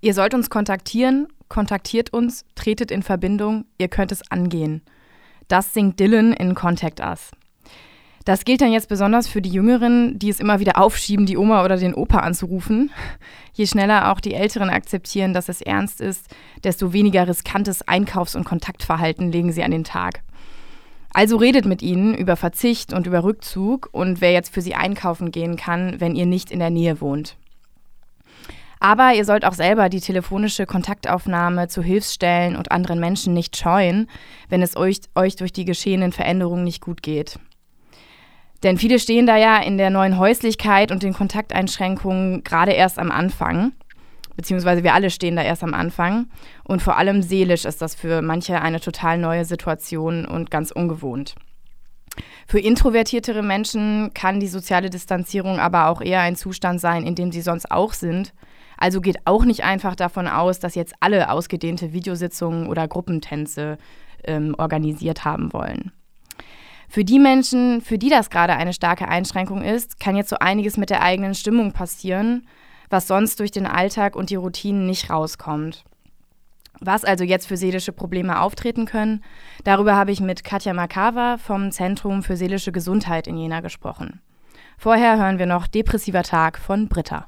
Ihr sollt uns kontaktieren, kontaktiert uns, tretet in Verbindung, ihr könnt es angehen. Das singt Dylan in Contact Us. Das gilt dann jetzt besonders für die Jüngeren, die es immer wieder aufschieben, die Oma oder den Opa anzurufen. Je schneller auch die Älteren akzeptieren, dass es ernst ist, desto weniger riskantes Einkaufs- und Kontaktverhalten legen sie an den Tag. Also redet mit ihnen über Verzicht und über Rückzug und wer jetzt für sie einkaufen gehen kann, wenn ihr nicht in der Nähe wohnt. Aber ihr sollt auch selber die telefonische Kontaktaufnahme zu Hilfsstellen und anderen Menschen nicht scheuen, wenn es euch, euch durch die geschehenen Veränderungen nicht gut geht. Denn viele stehen da ja in der neuen Häuslichkeit und den Kontakteinschränkungen gerade erst am Anfang. Beziehungsweise wir alle stehen da erst am Anfang. Und vor allem seelisch ist das für manche eine total neue Situation und ganz ungewohnt. Für introvertiertere Menschen kann die soziale Distanzierung aber auch eher ein Zustand sein, in dem sie sonst auch sind. Also geht auch nicht einfach davon aus, dass jetzt alle ausgedehnte Videositzungen oder Gruppentänze ähm, organisiert haben wollen. Für die Menschen, für die das gerade eine starke Einschränkung ist, kann jetzt so einiges mit der eigenen Stimmung passieren, was sonst durch den Alltag und die Routinen nicht rauskommt. Was also jetzt für seelische Probleme auftreten können, darüber habe ich mit Katja Makawa vom Zentrum für seelische Gesundheit in Jena gesprochen. Vorher hören wir noch Depressiver Tag von Britta.